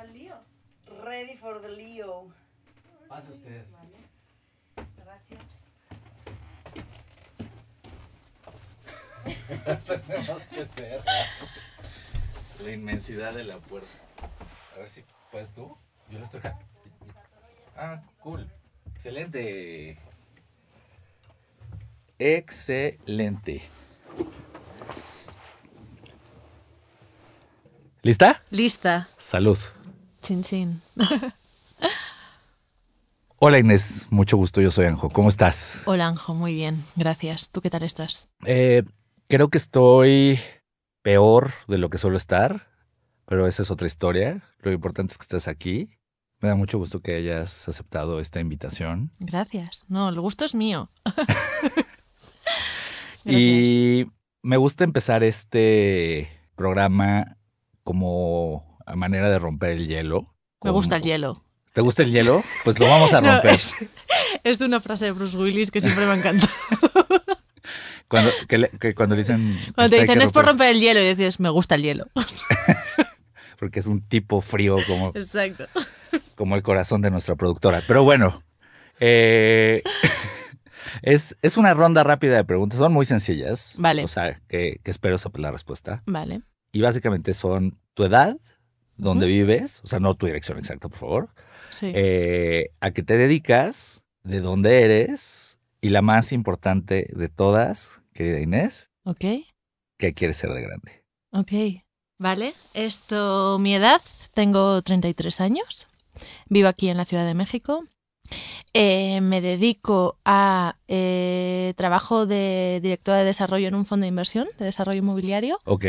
¿Para el lío? Ready for the lío. Pase usted. Gracias. Tenemos que ser. La inmensidad de la puerta. A ver si puedes tú. Yo lo estoy. Ah, cool. Excelente. Excelente. ¿Lista? Lista. Salud. Chin chin. Hola Inés, mucho gusto, yo soy Anjo. ¿Cómo estás? Hola, Anjo, muy bien. Gracias. ¿Tú qué tal estás? Eh, creo que estoy peor de lo que suelo estar, pero esa es otra historia. Lo importante es que estés aquí. Me da mucho gusto que hayas aceptado esta invitación. Gracias. No, el gusto es mío. Y me gusta empezar este programa como manera de romper el hielo. Me gusta el hielo. ¿Te gusta el hielo? Pues lo vamos a No, romper. es, es de una frase de Bruce Willis que siempre me encanta. Cuando, que le- que cuando le dicen... Cuando te "Está, hay que dicen es por romper", el hielo y dices, me gusta el hielo. Porque es un tipo frío como, Exacto. como el corazón de nuestra productora. Pero bueno, eh, es, es una ronda rápida de preguntas. Son muy sencillas. Vale. O sea, que, que espero la respuesta. Vale. Y básicamente son tu edad, dónde vives, o sea, no tu dirección exacta, por favor. Sí. eh, a qué te dedicas, de dónde eres y la más importante de todas, querida Inés, ok. ¿qué quieres ser de grande? Ok. Vale. Esto, mi edad, tengo 33 años. Vivo aquí en la Ciudad de México. Eh, me dedico a eh, trabajo de directora de desarrollo en un fondo de inversión, de desarrollo inmobiliario, Ok,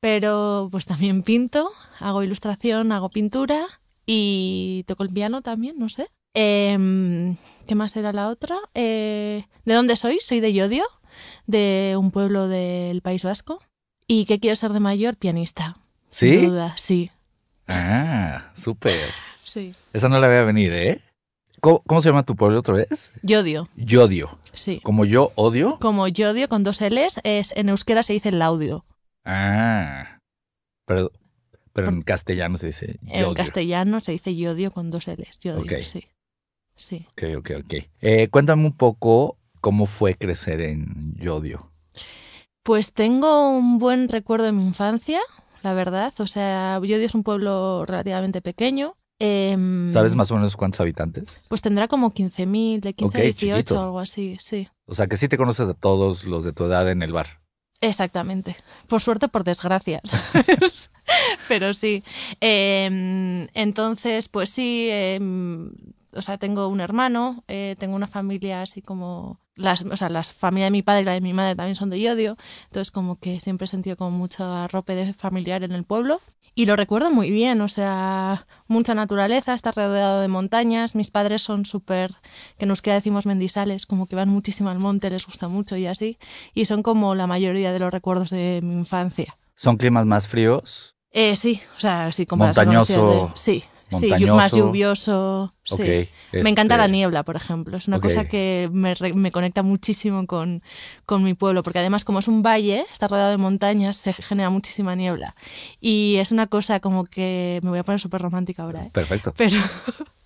pero pues también pinto, hago ilustración, hago pintura y toco el piano también, no sé. Em, ¿Qué más era la otra? Eh, ¿De dónde soy? Soy de Llodio, de un pueblo del País Vasco. ¿Y qué quiero ser de mayor? Pianista. ¿Sí? Sin duda, sí. ah, súper. Sí. Esa no la voy a venir, ¿eh? ¿Cómo, cómo se llama tu pueblo otra vez? Yodio, Yodio. sí. Como yo odio. Como Yodio con dos L's, es, en euskera se dice laudio. Ah, pero, pero en castellano se dice En yodio. castellano se dice Yodio con dos L's. Yodio, Ok. sí. Sí. Ok, ok, ok. Eh, cuéntame un poco cómo fue crecer en Yodio. Pues tengo un buen recuerdo de mi infancia, la verdad. O sea, Yodio es un pueblo relativamente pequeño. Em, ¿Sabes más o menos cuántos habitantes? Pues tendrá como 15.000, de 15 a Ok, 18 chiquito. o algo así, sí. O sea, que sí te conoces a todos los de tu edad en el bar. Exactamente. Por suerte, por desgracia. Pero sí. Em, entonces, pues sí, em, o sea, tengo un hermano, eh, tengo una familia así como... Las, o sea, la familia de mi padre y la de mi madre también son de Yodio, entonces como que siempre he sentido como mucho arrope de familiar en el pueblo. Y lo recuerdo muy bien, o sea, mucha naturaleza, está rodeado de montañas, mis padres son súper, que nos queda decimos mendisales, como que van muchísimo al monte, les gusta mucho y así, y son como la mayoría de los recuerdos de mi infancia. ¿Son climas más fríos? Eh, sí, o sea, sí, como Montañoso, sí, sí, montañoso. más lluvioso. Sí. Me encanta la este, niebla, por ejemplo. Es una cosa que me, me conecta muchísimo con, con mi pueblo, porque además como es un valle, está rodeado de montañas, se genera muchísima niebla. Y es una cosa como que... Me voy a poner súper romántica ahora, ¿eh? Perfecto. Pero,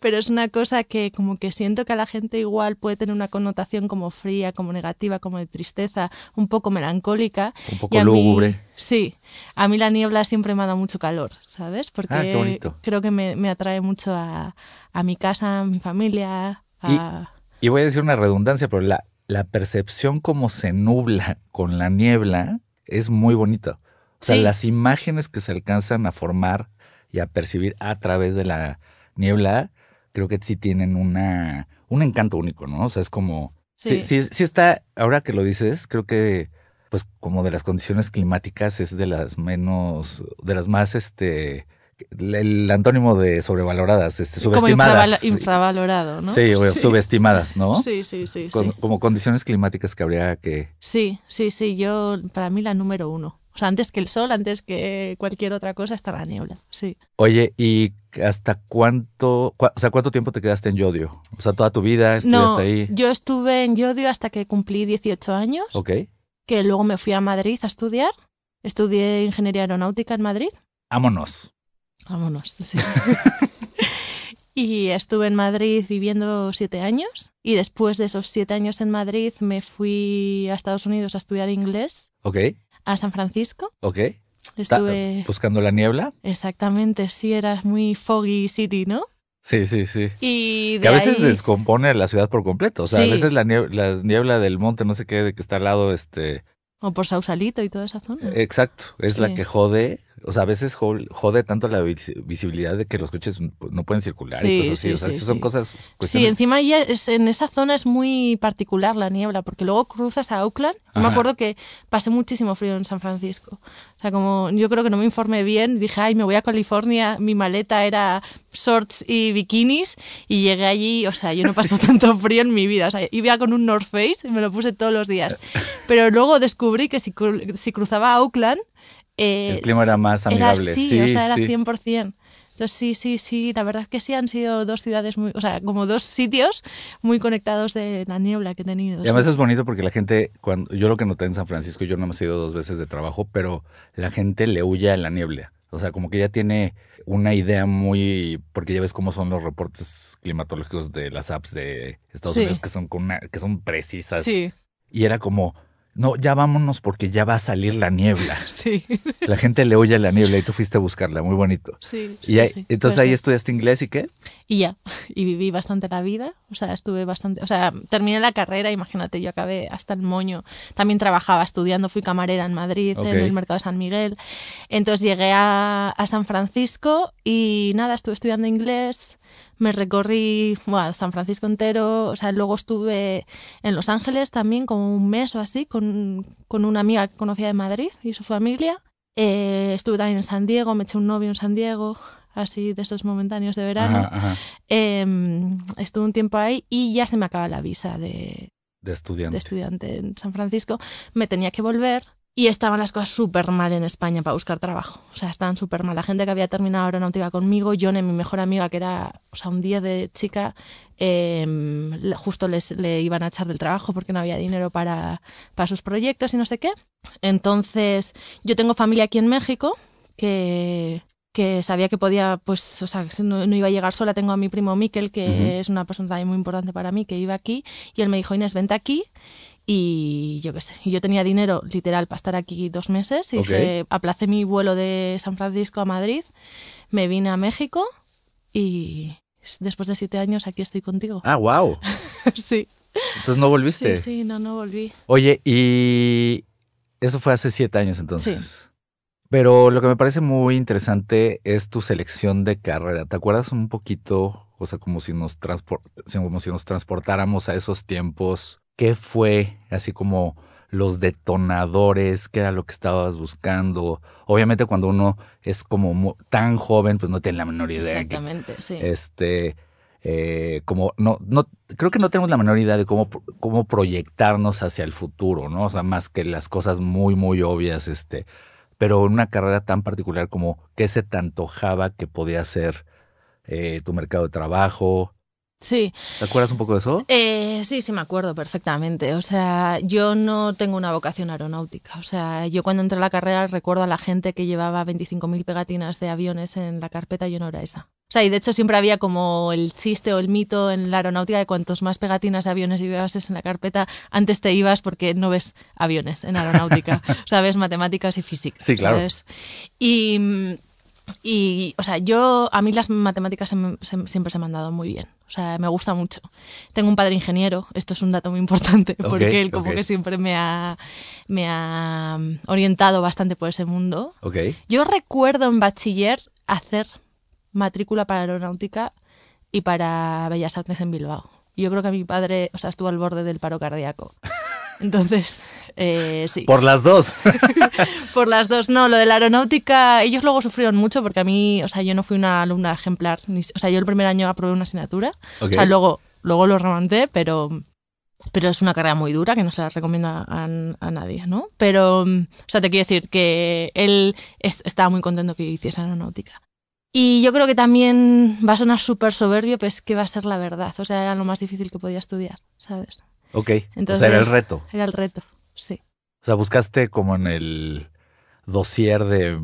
pero es una cosa que como que siento que a la gente igual puede tener una connotación como fría, como negativa, como de tristeza, un poco melancólica. Un Y poco mí- lúgubre. sí, a mí la niebla siempre me ha dado mucho calor, ¿sabes? Porque Ah, bonito. creo que me, me atrae mucho a, a mi casa, a mi familia. A... Y voy a decir una redundancia, pero la, la percepción como se nubla con la niebla es muy bonita. O sea, Sí. las imágenes que se alcanzan a formar y a percibir a través de la niebla, creo que sí tienen una, un encanto único, ¿no? O sea, es como... Sí, Sí. sí, sí está, ahora que lo dices, creo que pues como de las condiciones climáticas es de las menos, de las más, este, el antónimo de sobrevaloradas, este, como subestimadas. infraval- infravalorado, ¿no? Sí, o subestimadas, ¿no? Sí, sí, sí, sí. Como condiciones climáticas que habría que... Sí, sí, sí, yo, para mí la número uno. O sea, antes que el sol, antes que cualquier otra cosa, está la niebla, sí. Oye, ¿y hasta cuánto, cua- o sea, cuánto tiempo te quedaste en Yodio? O sea, toda tu vida estudiaste No, ahí. yo estuve en Yodio hasta que cumplí 18 años, Ok. que luego me fui a Madrid a estudiar. Estudié ingeniería aeronáutica en Madrid. Vámonos. vámonos. sí. y estuve en Madrid viviendo siete años. Y después de esos siete años en Madrid me fui a Estados Unidos a estudiar inglés, Ok, a San Francisco. ok. Estuve... Buscando la niebla. Exactamente, sí, era muy foggy city, ¿no? Sí, sí, sí. Y de Que a veces ahí- descompone la ciudad por completo. O sea, Sí. a veces la niebla, la niebla del monte, no sé qué, de que está al lado, este... O por Sausalito y toda esa zona. Exacto, es la que jode. O sea, a veces jo- jode tanto la vis- visibilidad de que los coches no pueden circular y Sí, cosas así. sí, o sea, sí, sí son sí. cosas... Sí, cuestiones- encima ya es- en esa zona es muy particular la niebla, porque luego cruzas a Auckland. Yo me Ajá. acuerdo que pasé muchísimo frío en San Francisco. O sea, como yo creo que no me informé bien, dije, ay, me voy a California, mi maleta era shorts y bikinis, y llegué allí, o sea, yo no pasé tanto frío en mi vida. O sea, iba con un North Face y me lo puse todos los días. Pero luego descubrí que si, cru- si cruzaba a Auckland... eh, El clima era más amigable. Era, sí, sí, o sea, era sí. 100%. Entonces, sí, sí, sí, la verdad es que sí han sido dos ciudades muy, o sea, como dos sitios muy conectados de la niebla que he tenido. Y además sí. es bonito porque la gente, cuando yo lo que noté en San Francisco, yo no me he ido dos veces de trabajo, pero la gente le huye a la niebla. O sea, como que ya tiene una idea muy, porque ya ves cómo son los reportes climatológicos de las apps de Estados Sí. Unidos que son con una, que son precisas. Sí, Y era como, no, ya vámonos porque ya va a salir la niebla. sí, La gente le huye a la niebla y tú fuiste a buscarla, muy bonito. sí. y sí, ahí- sí, entonces ahí estudiaste inglés y qué? Y ya, y viví bastante la vida, o sea, estuve bastante, o sea, terminé la carrera, imagínate, yo acabé hasta el moño. También trabajaba estudiando, fui camarera en Madrid, en el mercado de San Miguel. Entonces llegué a, a San Francisco y nada, estuve estudiando inglés, me recorrí bueno, San Francisco entero, o sea, luego estuve en Los Ángeles también como un mes o así con, con una amiga que conocía de Madrid y su familia. Eh, estuve también en San Diego, me eché un novio en San Diego, así de esos momentáneos de verano. Ajá, ajá. Eh, estuve un tiempo ahí y ya se me acaba la visa de, De estudiante. de estudiante en San Francisco. Me tenía que volver y estaban las cosas súper mal en España para buscar trabajo. O sea, estaban súper mal. La gente que había terminado aeronáutica conmigo, Yone, mi mejor amiga, que era, o sea, un día de chica, eh, le- justo les, le iban a echar del trabajo porque no había dinero para, para sus proyectos y no sé qué. Entonces, yo tengo familia aquí en México que que sabía que podía, pues, o sea, no, no iba a llegar sola. Tengo a mi primo Miquel, que es una persona también muy importante para mí, que iba aquí, y él me dijo, Inés, vente aquí, y yo qué sé, yo tenía dinero literal para estar aquí dos meses, y dije, aplacé mi vuelo de San Francisco a Madrid, me vine a México, y después de siete años aquí estoy contigo. Ah, wow. sí, Entonces no volviste. sí, sí, no, no volví. Oye, y eso fue hace siete años entonces. Pero lo que me parece muy interesante es tu selección de carrera. ¿Te acuerdas un poquito, o sea, como si nos, transpor- como si nos transportáramos a esos tiempos? ¿Qué fue así como los detonadores? ¿Qué era lo que estabas buscando? Obviamente cuando uno es como tan joven, pues no tiene la menor idea. que- Exactamente, sí. este eh, como no no creo que no tenemos la menor idea de cómo cómo proyectarnos hacia el futuro no o sea más que las cosas muy muy obvias este pero en una carrera tan particular como qué se te antojaba que podía ser eh, tu mercado de trabajo Sí, te acuerdas un poco de eso Eh, sí, sí, me acuerdo perfectamente. O sea, yo no tengo una vocación aeronáutica. O sea, yo cuando entré a la carrera recuerdo a la gente que llevaba 25.000 pegatinas de aviones en la carpeta, yo no era esa. O sea, y de hecho siempre había como el chiste o el mito en la aeronáutica de cuantos más pegatinas de aviones llevases en la carpeta, antes te ibas porque no ves aviones en aeronáutica. o sea, ves matemáticas y física. Sí, claro. ¿sabes? Y, mm, y, o sea, yo, a mí las matemáticas se me- se- siempre se me han dado muy bien. O sea, me gusta mucho. Tengo un padre ingeniero, esto es un dato muy importante, porque él como ok. que siempre me ha, me ha orientado bastante por ese mundo. Ok Yo recuerdo en bachiller hacer matrícula para aeronáutica y para Bellas Artes en Bilbao. Yo creo que mi padre, o sea, estuvo al borde del paro cardíaco. Entonces, eh, sí. por las dos Por las dos, no, lo de la aeronáutica, ellos luego sufrieron mucho porque a mí, o sea, yo no fui una alumna ejemplar, ni- o sea, yo el primer año aprobé una asignatura, o sea, luego, luego lo remonté, pero, pero es una carrera muy dura que no se la recomiendo a, a nadie, ¿no? Pero, o sea, te quiero decir que él es- estaba muy contento que yo hiciese aeronáutica. Y yo creo que también va a sonar súper soberbio, pero es que va a ser la verdad, o sea, era lo más difícil que podía estudiar, ¿sabes? Ok Entonces, o sea era el reto Era el reto, sí. o sea buscaste como en el dossier de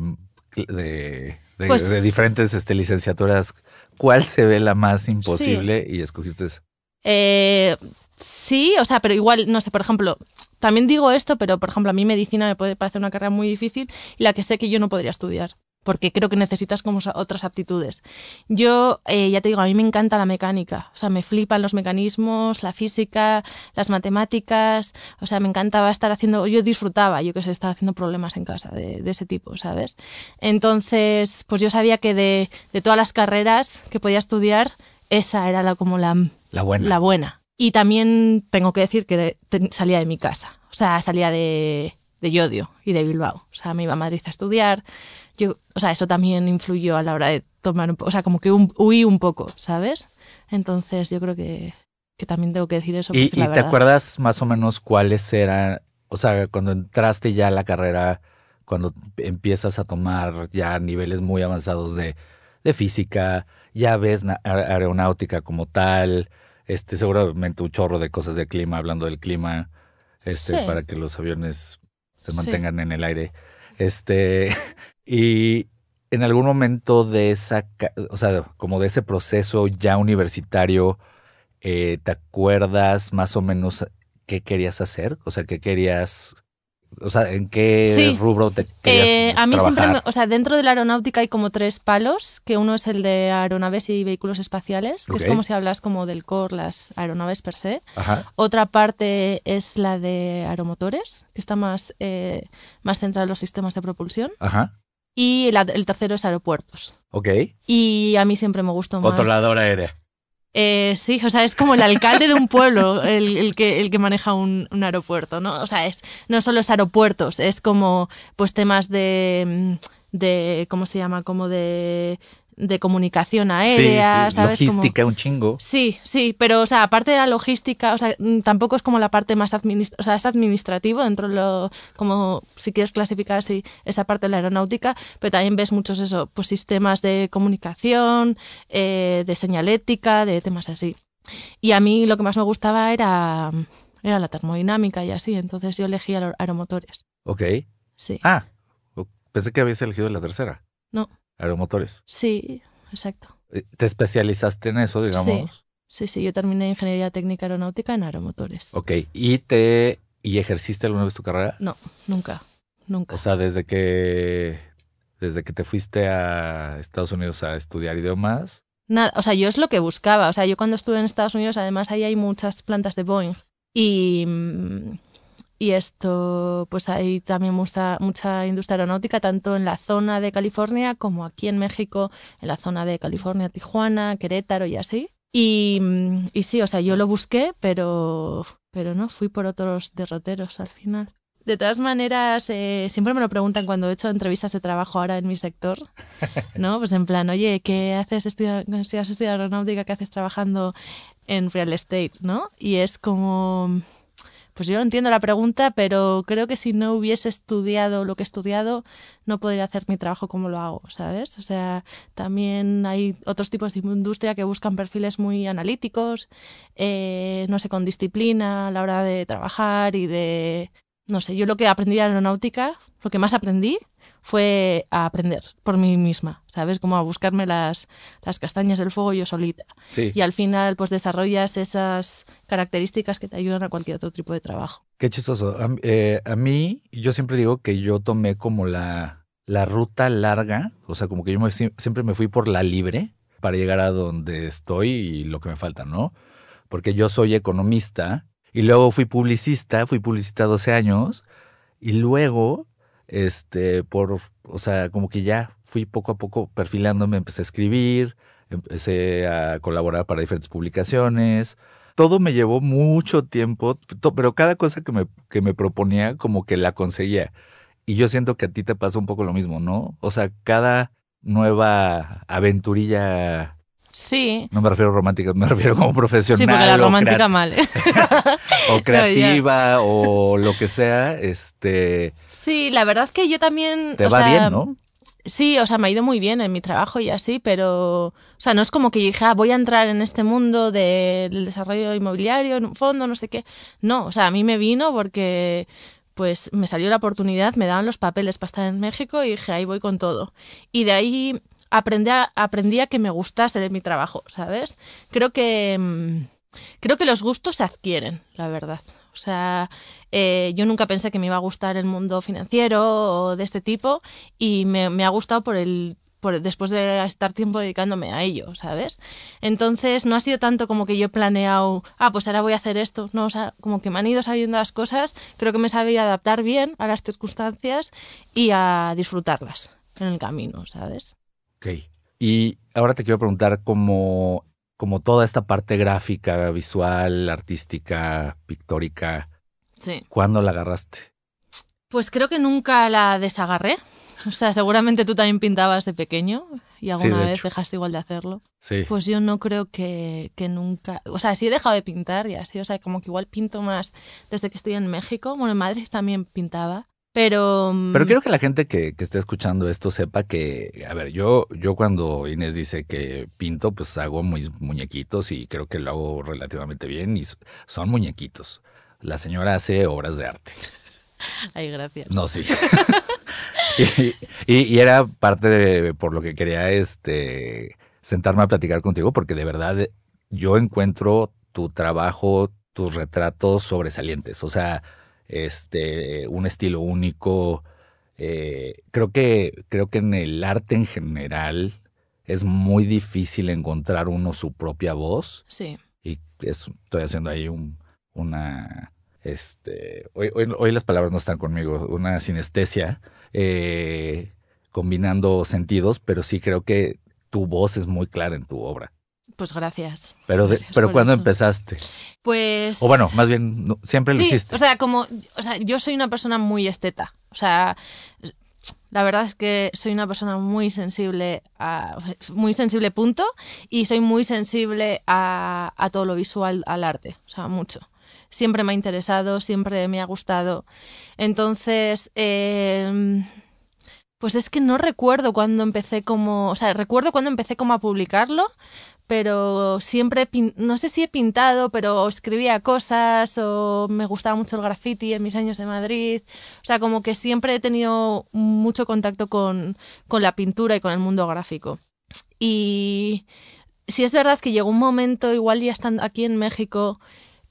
de, de, Pues- de diferentes este, licenciaturas, ¿cuál se ve la más imposible y escogiste esa? Eh, sí, o sea, pero igual, no sé, por ejemplo, también digo esto, pero por ejemplo, a mí medicina me puede parecer una carrera muy difícil y la que sé que yo no podría estudiar. Porque creo que necesitas como otras aptitudes. Yo, eh, ya te digo, a mí me encanta la mecánica. O sea, me flipan los mecanismos, la física, las matemáticas. O sea, me encantaba estar haciendo. Yo disfrutaba, yo que sé, estar haciendo problemas en casa de, de ese tipo, ¿sabes? Entonces, pues yo sabía que de, de todas las carreras que podía estudiar, esa era la, como la, La buena. la buena. Y también tengo que decir que de- te- salía de mi casa. O sea, salía de, de Llodio y de Bilbao. O sea, me iba a Madrid a estudiar. Yo, o sea, eso también influyó a la hora de tomar un poco. O sea, como que un- huí un poco, ¿sabes? Entonces yo creo que, que también tengo que decir eso. ¿Y, la y te acuerdas más o menos cuáles eran, o sea, cuando entraste ya a la carrera, cuando empiezas a tomar ya niveles muy avanzados de, de física, ya ves aeronáutica como tal, este, seguramente un chorro de cosas de clima, hablando del clima, este, Sí. para que los aviones se Sí. mantengan en el aire. Este, y en algún momento de esa, o sea, como de ese proceso ya universitario, eh, ¿te acuerdas más o menos qué querías hacer? O sea, qué querías, o sea, en qué Sí. rubro te querías Eh, a mí siempre, me- o sea, dentro de la aeronáutica hay como tres palos, que uno es el de aeronaves y vehículos espaciales, que es como si hablas como del core, las aeronaves per se. Ajá, Otra parte es la de aeromotores, que está más, eh, más centrada en los sistemas de propulsión. ajá, Y el tercero es aeropuertos. ok. Y a mí siempre me gustó más. Controladora aérea. Eh, sí, o sea, es como el alcalde de un pueblo el, el que, el que maneja un, un aeropuerto, ¿no? O sea, es, no solo es aeropuertos, es como pues temas de, de ¿cómo se llama? Como de, de comunicación aérea, sí, sí, ¿sabes? Como- logística, un chingo. Sí, sí, pero o sea, aparte de la logística, o sea, mm, tampoco es como la parte más administrativa, o sea, es administrativo dentro de lo, como si quieres clasificar así, esa parte de la aeronáutica, pero también ves muchos eso, pues sistemas de comunicación, eh, de señalética, de temas así. Y a mí lo que más me gustaba era, era la termodinámica y así, entonces yo elegí aer- aeromotores. Ok. Sí, Ah, pensé que habías elegido la tercera. No. Aeromotores. sí, exacto. Eh, ¿Te especializaste en eso, digamos? Sí, sí, yo terminé ingeniería técnica aeronáutica en aeromotores. Ok. ¿Y te y ejerciste alguna vez tu carrera? Nunca, nunca. O sea, desde que desde que te fuiste a Estados Unidos a estudiar idiomas. Nada, o sea, yo es lo que buscaba. O sea, yo cuando estuve en Estados Unidos, además ahí hay muchas plantas de Boeing. Y, mm, y esto, pues hay también mucha, mucha industria aeronáutica, tanto en la zona de California como aquí en México, en la zona de California, Tijuana, Querétaro y así. Y, y sí, o sea, yo lo busqué, pero, pero no, fui por otros derroteros al final. De todas maneras, eh, siempre me lo preguntan cuando he hecho entrevistas de trabajo ahora en mi sector, ¿no? Pues en plan, oye, ¿qué haces estudiando, si has estudiado aeronáutica, qué haces trabajando en real estate, ¿no? Y es como, pues yo no entiendo la pregunta, pero creo que si no hubiese estudiado lo que he estudiado, no podría hacer mi trabajo como lo hago, ¿sabes? O sea, también hay otros tipos de industria que buscan perfiles muy analíticos, eh, no sé, con disciplina a la hora de trabajar y de no sé, yo lo que aprendí de aeronáutica, lo que más aprendí fue a aprender por mí misma, ¿sabes? Como a buscarme las, las castañas del fuego yo solita. Sí. Y al final, pues desarrollas esas características que te ayudan a cualquier otro tipo de trabajo. Qué chistoso. A, eh, a mí, yo siempre digo que yo tomé como la, la ruta larga, o sea, como que yo me- siempre me fui por la libre para llegar a donde estoy y lo que me falta, ¿no? Porque yo soy economista y luego fui publicista, fui publicista 12 años y luego, este, por, o sea, como que ya fui poco a poco perfilándome, empecé a escribir, empecé a colaborar para diferentes publicaciones. Todo me llevó mucho tiempo, pero cada cosa que me, que me proponía como que la conseguía. Y yo siento que a ti te pasó un poco lo mismo, ¿no? O sea, cada nueva aventurilla, Sí. no me refiero romántica, me refiero como profesional. Sí, porque la romántica mal. ¿eh? o creativa o lo que sea, este, Sí, la verdad que yo también... te o va sea, bien, ¿no? Sí, o sea, me ha ido muy bien en mi trabajo y así, pero, o sea, no es como que yo dije, ah, voy a entrar en este mundo de- del desarrollo inmobiliario en un fondo, no sé qué. No, o sea, a mí me vino porque, pues me salió la oportunidad, me daban los papeles para estar en México y dije, ahí voy con todo. Y de ahí aprendí a, que me gustase de mi trabajo, ¿sabes? Creo que, mm, creo que los gustos se adquieren, la verdad. O sea, eh, yo nunca pensé que me iba a gustar el mundo financiero o de este tipo y me, ha gustado por el después de estar tiempo dedicándome a ello, ¿sabes? Entonces no ha sido tanto como que yo he planeado, ah, pues ahora voy a hacer esto, no, o sea, como que me han ido saliendo las cosas, creo que me sabía adaptar bien a las circunstancias y a disfrutarlas en el camino, ¿sabes? Ok. Y ahora te quiero preguntar cómo como toda esta parte gráfica, visual, artística, pictórica, Sí. ¿cuándo la agarraste? Pues creo que nunca la desagarré. O sea, seguramente tú también pintabas de pequeño y alguna de vez hecho. dejaste igual de hacerlo. Sí. Pues yo no creo que, que nunca. O sea, sí he dejado de pintar y así. O sea, como que igual pinto más desde que estoy en México. Bueno, en Madrid también pintaba. Pero. mm, Pero quiero que la gente que, que esté escuchando esto sepa que, a ver, yo, yo cuando Inés dice que pinto, pues hago mis muñequitos y creo que lo hago relativamente bien y son muñequitos. La señora hace obras de arte. Ay, gracias. No, sí. y, y- y era parte de por lo que quería este sentarme a platicar contigo, porque de verdad yo encuentro tu trabajo, tus retratos sobresalientes. O sea, este, un estilo único. Eh, creo que, creo que en el arte en general es muy difícil encontrar uno su propia voz Sí. y es- estoy haciendo ahí un, una, este, hoy, hoy, hoy las palabras no están conmigo, una sinestesia, eh, combinando sentidos, pero sí creo que tu voz es muy clara en tu obra. Pues gracias. Pero, de- Gracias pero ¿cuándo eso. empezaste? Pues. O bueno, más bien, no, siempre lo hiciste. O sea, como. O sea, yo soy una persona muy esteta. O sea. La verdad es que soy una persona muy sensible a, muy sensible punto y soy muy sensible a, a todo lo visual, al arte, o sea, mucho. Siempre me ha interesado, siempre me ha gustado. Entonces, eh, pues es que no recuerdo cuándo empecé como, o sea, recuerdo cuando empecé como a publicarlo, pero siempre, no sé si he pintado, pero escribía cosas o me gustaba mucho el graffiti en mis años de Madrid. O sea, como que siempre he tenido mucho contacto con, con la pintura y con el mundo gráfico. Y sí es verdad que llegó un momento, igual ya estando aquí en México,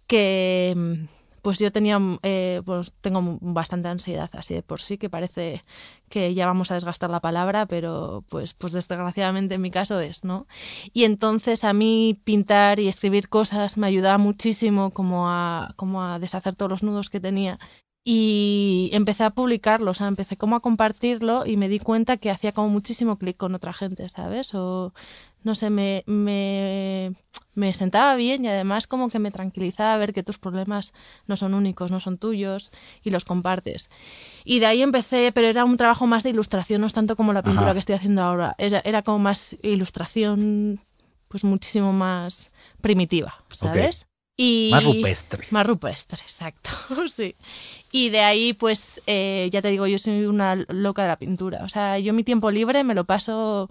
que pues yo tenía, eh, pues tengo bastante ansiedad así de por sí, que parece que ya vamos a desgastar la palabra, pero pues, pues desgraciadamente en mi caso es, ¿no? Y entonces a mí pintar y escribir cosas me ayudaba muchísimo como a, como a deshacer todos los nudos que tenía. Y empecé a publicarlo, o sea, empecé como a compartirlo y me di cuenta que hacía como muchísimo clic con otra gente, ¿sabes? O no sé, me, me, me sentaba bien y además como que me tranquilizaba ver que tus problemas no son únicos, no son tuyos y los compartes. Y de ahí empecé, pero era un trabajo más de ilustración, no es tanto como la pintura Ajá. que estoy haciendo ahora. Era, era como más ilustración, pues muchísimo más primitiva, ¿sabes? Y... Más rupestre. Más rupestre, exacto, sí. Y de ahí, pues, eh, ya te digo, yo soy una loca de la pintura. O sea, yo mi tiempo libre me lo paso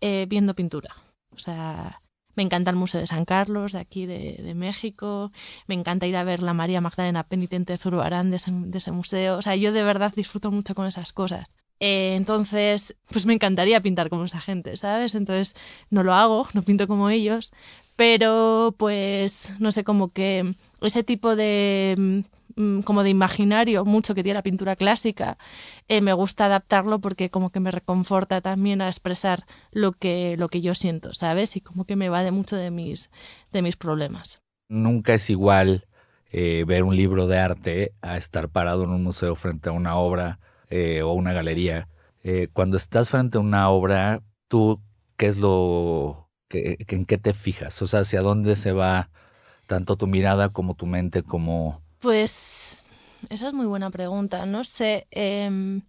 eh, viendo pintura. O sea, me encanta el Museo de San Carlos, de aquí de, México. Me encanta ir a ver la María Magdalena Penitente de Zurbarán de ese, de ese museo. O sea, yo de verdad disfruto mucho con esas cosas. Eh, entonces, pues me encantaría pintar como esa gente, ¿sabes? Entonces, no lo hago, no pinto como ellos, pero pues, no sé, como que ese tipo de como de imaginario mucho que tiene la pintura clásica, eh, me gusta adaptarlo porque como que me reconforta también a expresar lo que, lo que yo siento, ¿sabes? Y como que me va de mucho de mis, de mis problemas. Nunca es igual eh, ver un libro de arte a estar parado en un museo frente a una obra eh, o una galería. Cuando estás frente a una obra, tú, ¿qué es lo que, que- en qué te fijas? O sea, hacia dónde se va tanto tu mirada como tu mente, como Pues esa es muy buena pregunta. No sé. em,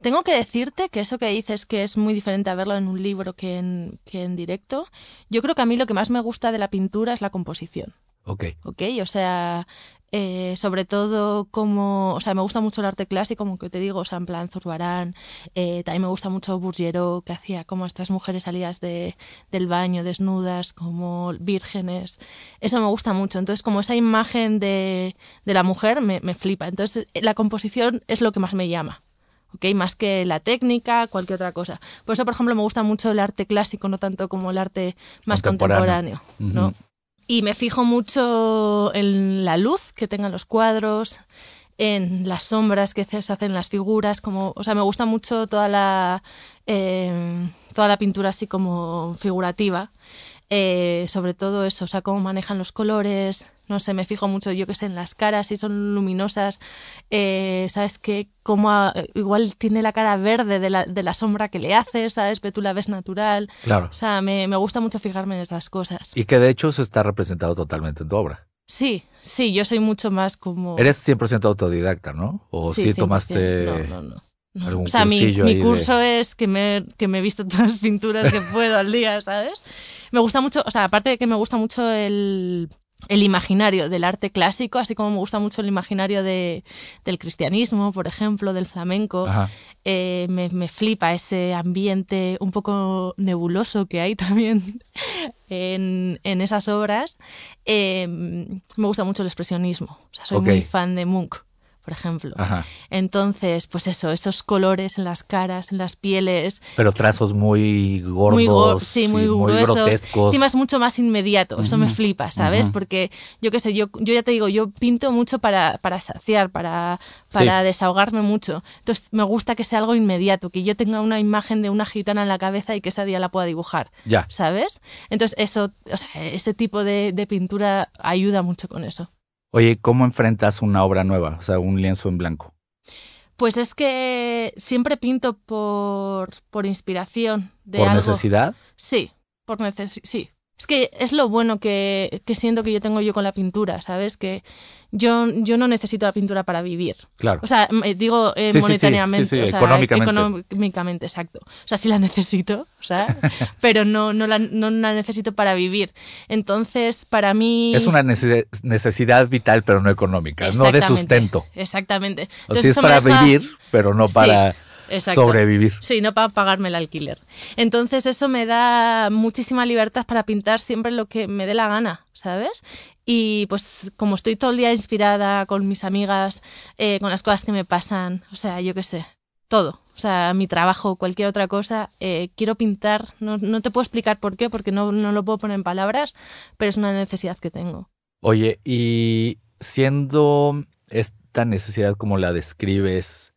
tengo que decirte que eso que dices que es muy diferente a verlo en un libro que en, que en directo. Yo creo que a mí lo que más me gusta de la pintura es la composición. Ok, ¿ok? O sea, eh, sobre todo como, o sea, me gusta mucho el arte clásico, como que te digo, o sea, en plan Zurbarán, eh, también me gusta mucho Bourguero, que hacía como estas mujeres salidas de, del baño desnudas, como vírgenes, eso me gusta mucho, entonces como esa imagen de, de la mujer me, me flipa, entonces la composición es lo que más me llama. ¿ok? Más que la técnica, cualquier otra cosa. Por eso, por ejemplo, me gusta mucho el arte clásico, no tanto como el arte más contemporáneo, Contemporáneo. ¿no? Y me fijo mucho en la luz que tengan los cuadros, en las sombras que se hacen las figuras, como, o sea, me gusta mucho toda la, eh, toda la pintura así como figurativa. Eh, sobre todo eso, o sea, cómo manejan los colores, no sé, me fijo mucho, yo que sé, en las caras, si son luminosas, eh, ¿sabes? Que como a- igual tiene la cara verde de la, de la sombra que le hace, ¿sabes? Pero tú la ves natural. Claro. O sea, me, me gusta mucho fijarme en esas cosas. Y que de hecho eso está representado totalmente en tu obra. Sí, sí, yo soy mucho más como... Eres 100% autodidacta, ¿no? O sí, 100%. tomaste... No, no, no. o sea, mi, de- curso es que me, que me he visto todas las pinturas que puedo al día, ¿sabes? Me gusta mucho, o sea, aparte de que me gusta mucho el, el imaginario del arte clásico, así como me gusta mucho el imaginario de, del cristianismo, por ejemplo, del flamenco, eh, me, me flipa ese ambiente un poco nebuloso que hay también en, en esas obras. Eh, me gusta mucho el expresionismo, o sea, soy muy fan de Munch, por ejemplo. Ajá. Entonces, pues eso, esos colores en las caras, en las pieles, Pero trazos muy gordos, muy, go- sí, muy, muy grotescos. Encima es mucho más inmediato, eso me flipa, ¿sabes? Porque yo qué sé, yo, yo ya te digo, yo pinto mucho para, para saciar, para, para desahogarme mucho. Entonces me gusta que sea algo inmediato, que yo tenga una imagen de una gitana en la cabeza y que ese día la pueda dibujar, Ya. ¿sabes? Entonces eso, o sea, ese tipo de, de pintura ayuda mucho con eso. Oye, ¿cómo enfrentas una obra nueva? O sea, un lienzo en blanco. Pues es que siempre pinto por, por inspiración de ¿Por algo. necesidad? Sí, por necesidad, sí. Es que es lo bueno que, que siento que yo tengo yo con la pintura, ¿sabes? Que yo, yo no necesito la pintura para vivir. Claro. O sea, me- digo eh, Sí, monetariamente, sí, sí, o sea, económicamente. económicamente, exacto. O sea, sí la necesito, o sea, pero no, no, la, no la necesito para vivir. Entonces, para mí... Es una necesi- necesidad vital, pero no económica, no de sustento. Exactamente. O Entonces, sea, es para deja- vivir, pero no para exacto. sobrevivir. Sí, no para pagarme el alquiler. Entonces eso me da muchísima libertad para pintar siempre lo que me dé la gana, ¿sabes? Y pues como estoy todo el día inspirada con mis amigas, eh, con las cosas que me pasan, o sea, yo qué sé, todo. O sea, mi trabajo, cualquier otra cosa, eh, quiero pintar. No, no te puedo explicar por qué, porque no, no lo puedo poner en palabras, pero es una necesidad que tengo. Oye, y siendo esta necesidad como la describes,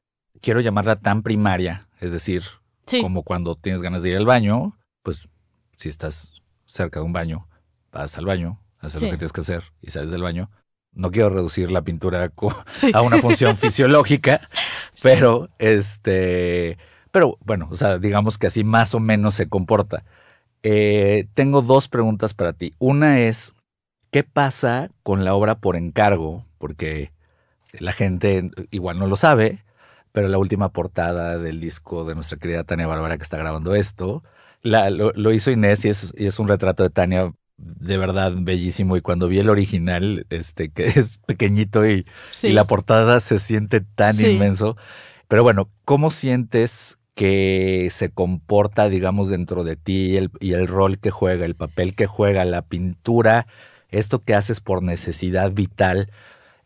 quiero llamarla tan primaria, es decir, Sí, como cuando tienes ganas de ir al baño, pues si estás cerca de un baño, vas al baño, haces Sí. lo que tienes que hacer y sales del baño. No quiero reducir la pintura sí. a una función fisiológica, pero este, pero bueno, o sea, digamos que así más o menos se comporta. Eh, tengo dos preguntas para ti. Una es, ¿qué pasa con la obra por encargo? Porque la gente igual no lo sabe, pero la última portada del disco de nuestra querida Tania Bárbara que está grabando esto, la, lo, lo hizo Inés y es, y es un retrato de Tania de verdad bellísimo y cuando vi el original, este que es pequeñito y, sí. y la portada se siente tan Sí. inmenso. Pero bueno, ¿cómo sientes que se comporta, digamos, dentro de ti y el, y el rol que juega, el papel que juega, la pintura, esto que haces por necesidad vital,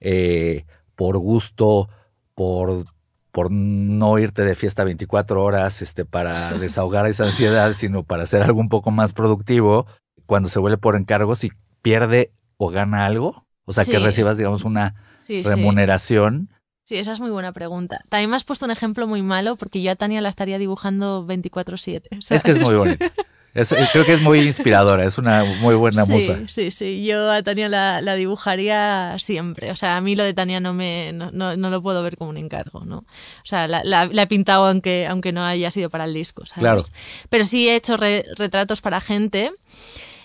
eh, por gusto, por, por no irte de fiesta 24 horas este, para desahogar esa ansiedad, sino para hacer algo un poco más productivo, cuando se vuelve por encargo, si pierde o gana algo? O sea, que recibas, digamos, una Sí, sí. remuneración. Sí, esa es muy buena pregunta. También me has puesto un ejemplo muy malo porque yo a Tania la estaría dibujando 24/7. Es que es muy bonito. Es- creo que es muy inspiradora, es una muy buena sí, musa. Sí, sí, yo a Tania la, la dibujaría siempre. O sea, a mí lo de Tania no me no, no, no lo puedo ver como un encargo, ¿no? O sea, la, la- la he pintado aunque, aunque no haya sido para el disco, ¿sabes? Claro. Pero sí he hecho re- retratos para gente.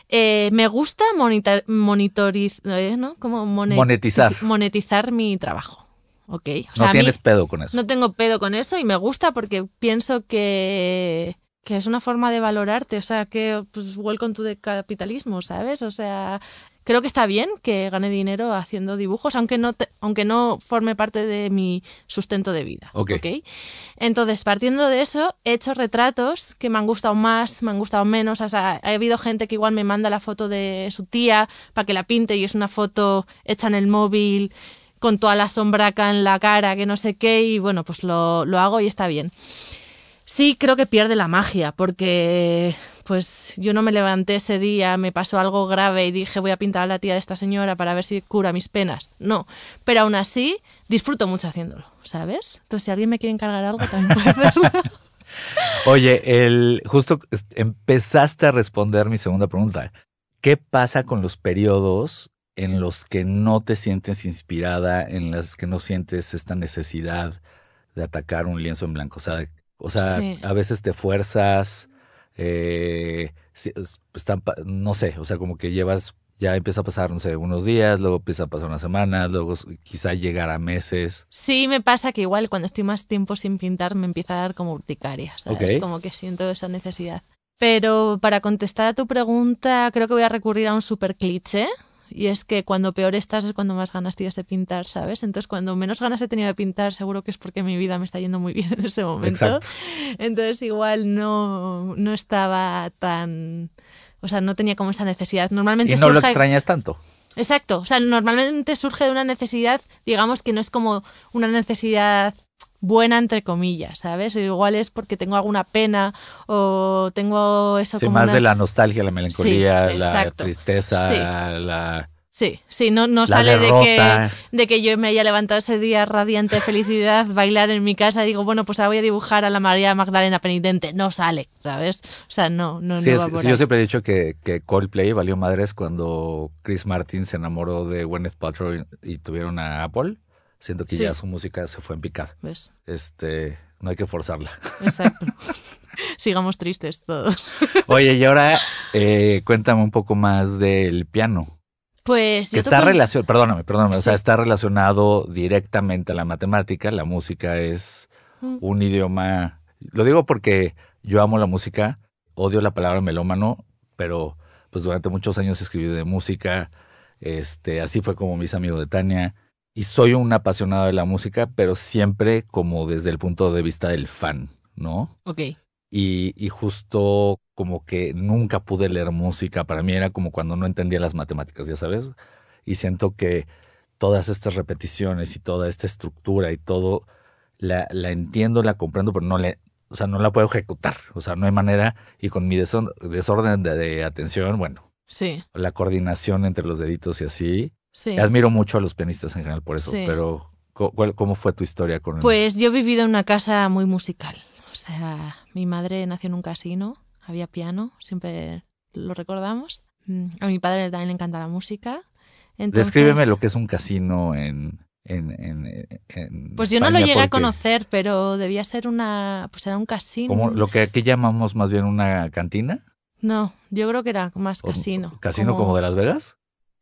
Eh, me gusta monitor, monitorizar, ¿no? Como mone- Monetizar. monetizar mi trabajo. Ok. O sea, no tienes pedo con eso. no tengo pedo con eso y me gusta porque pienso que, que es una forma de valorarte. O sea, que pues welcome to the capitalismo, ¿sabes? O sea, creo que está bien que gane dinero haciendo dibujos, aunque no, aunque no forme parte de mi sustento de vida. Ok. Entonces, partiendo de eso, he hecho retratos que me han gustado más, me han gustado menos. O sea, ha habido gente que igual me manda la foto de su tía para que la pinte y es una foto hecha en el móvil con toda la sombra acá en la cara, que no sé qué, y bueno, pues lo, lo hago y está bien. Sí, creo que pierde la magia, porque pues yo no me levanté ese día, me pasó algo grave y dije voy a pintar a la tía de esta señora para ver si cura mis penas. No, pero aún así disfruto mucho haciéndolo, ¿sabes? Entonces si alguien me quiere encargar algo también puede hacerlo. Oye, el, justo empezaste a responder mi segunda pregunta. ¿Qué pasa con los periodos en los que no te sientes inspirada, en los que no sientes esta necesidad de atacar un lienzo en blanco? O sea, o sea Sí. a veces te fuerzas, eh, están no sé, o sea, como que llevas, ya empieza a pasar, no sé, unos días, luego empieza a pasar una semana, luego quizá llegar a meses. Sí, me pasa que igual cuando estoy más tiempo sin pintar me empieza a dar como urticaria, ¿sabes? Ok. Como que siento esa necesidad. Pero para contestar a tu pregunta, creo que voy a recurrir a un super cliché. Y es que cuando peor estás es cuando más ganas tienes de pintar, ¿sabes? Entonces, cuando menos ganas he tenido de pintar, seguro que es porque mi vida me está yendo muy bien en ese momento. Exacto. Entonces, igual no, no estaba tan. O sea, no tenía como esa necesidad. Normalmente Y no lo extrañas tanto. Exacto, o sea, normalmente surge de una necesidad, digamos que no es como una necesidad buena entre comillas, ¿sabes? Igual es porque tengo alguna pena o tengo eso Sí, como más una- de la nostalgia, la melancolía, Sí, la tristeza, Sí. la, Sí, sí, no, no la sale de que, de que yo me haya levantado ese día radiante de felicidad, bailar en mi casa digo, bueno, pues ahora voy a dibujar a la María Magdalena penitente. No sale, ¿sabes? O sea, no, no, Sí, no es- va por sí, ahí. yo siempre he dicho que, que Coldplay valió madres cuando Chris Martin se enamoró de Gwyneth Paltrow y tuvieron a Apple. Siento que Sí. ya su música se fue en picada. ¿Ves? Este, no hay que forzarla. Exacto. Sigamos tristes todos. Oye, y ahora eh, cuéntame un poco más del piano. Pues Que está toco- relacionado, perdóname, perdóname, o sea, está relacionado directamente a la matemática. La música es Mm. un idioma. Lo digo porque yo amo la música, odio la palabra melómano, pero pues durante muchos años escribí de música. Este, así fue como mis amigos de Tania. Y soy un apasionado de la música, pero siempre como desde el punto de vista del fan, ¿no? Ok. y, y justo como que nunca pude leer música. Para mí era como cuando no entendía las matemáticas, ya sabes. Y siento que todas estas repeticiones y toda esta estructura y todo, la, la entiendo, la comprendo, pero no le, o sea, no la puedo ejecutar. O sea, no hay manera. Y con mi desorden de, de atención, bueno, Sí, la coordinación entre los deditos y así. Sí. Admiro mucho a los pianistas en general por eso, Sí. pero ¿cu- cuál- ¿cómo fue tu historia con el- Pues yo he vivido en una casa muy musical. O sea, mi madre nació en un casino, había piano, siempre lo recordamos. Mm, A mi padre también le encanta la música. Entonces, Descríbeme lo que es un casino en. en, en- en Pues yo no lo España, llegué a porque conocer, pero debía ser una. Pues era un casino. Como lo que aquí llamamos más bien una cantina. No, yo creo que era más casino. ¿Casino como, de Las Vegas?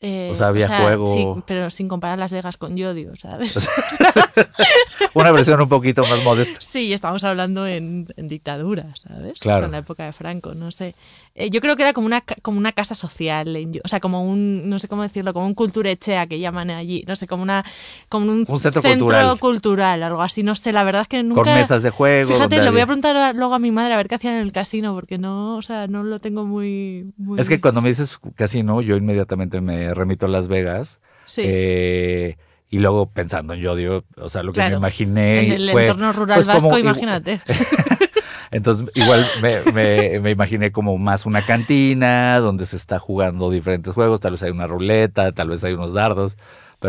Eh, o sea, había juego- sí, pero sin comparar Las Vegas con Yodio, ¿sabes? Una versión un poquito más modesta. Sí, estamos hablando en, en dictadura, ¿sabes? Claro. O sea, en la época de Franco, no sé. Eh, yo creo que era como una, como una casa social, en- o sea, como un, no sé cómo decirlo, como un culturechea que llaman allí, no sé, como una, como un, Un centro cultural. cultural, algo así, no sé, la verdad es que nunca... Con mesas de juego. Fíjate, lo voy a preguntar a- luego a mi madre a ver qué hacían en el casino, porque no, o sea, no lo tengo muy... muy... Es que cuando me dices casino, yo inmediatamente me remito a Las Vegas. Sí, eh, y luego pensando en Yodio, o sea, lo que Claro. me imaginé en el fue... entorno rural pues, vasco, como- imagínate. Entonces, igual me, me, me imaginé como más una cantina donde se está jugando diferentes juegos. Tal vez hay una ruleta, tal vez hay unos dardos.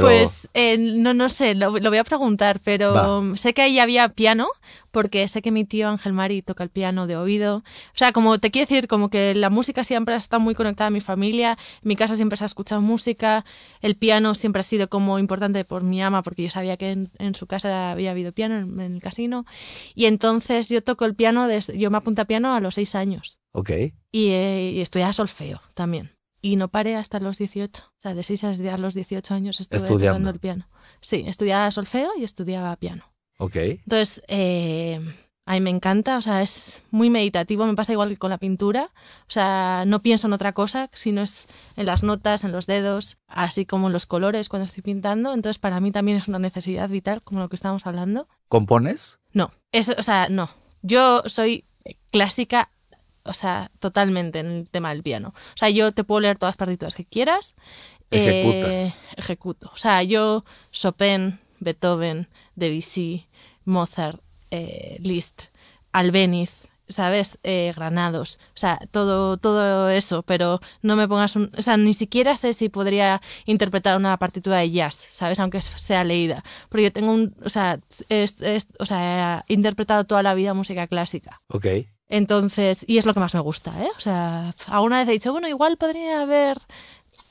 Pero Pues eh, no, no sé, lo, lo voy a preguntar, pero Va. sé que ahí había piano, porque sé que mi tío Ángel Mari toca el piano de oído. O sea, como te quiero decir, como que la música siempre ha estado muy conectada a mi familia, en mi casa siempre se ha escuchado música, el piano siempre ha sido como importante por mi ama, porque yo sabía que en, en su casa había habido piano en, en el casino. Y entonces yo toco el piano, desde, yo me apunté a piano a los seis años. ok. Y, eh, y estudiaba solfeo también. Y no paré hasta los 18. O sea, de 6 a los 18 años estuve Estudiando. tocando el piano. Sí, estudiaba solfeo y estudiaba piano. Ok. Entonces, eh, A mí me encanta, o sea, es muy meditativo, me pasa igual que con la pintura, o sea, no pienso en otra cosa, sino es en las notas, en los dedos, así como en los colores cuando estoy pintando, entonces para mí también es una necesidad vital, como lo que estábamos hablando. ¿Compones? No, es, o sea, no. Yo soy clásica, o sea, totalmente en el tema del piano. O sea, yo te puedo leer todas las partituras que quieras. Ejecutas. eh, ejecuto. O sea, yo Chopin, Beethoven, Debussy, Mozart, eh, Liszt, Albéniz, ¿sabes? Eh, Granados, o sea, todo, todo eso, pero no me pongas un... O sea, ni siquiera sé si podría interpretar una partitura de jazz, ¿sabes? Aunque sea leída. Pero yo tengo un... O sea, es- es- o sea, he interpretado toda la vida música clásica. Ok. Entonces, y es lo que más me gusta, ¿eh? O sea, alguna vez he dicho, bueno, igual podría haber...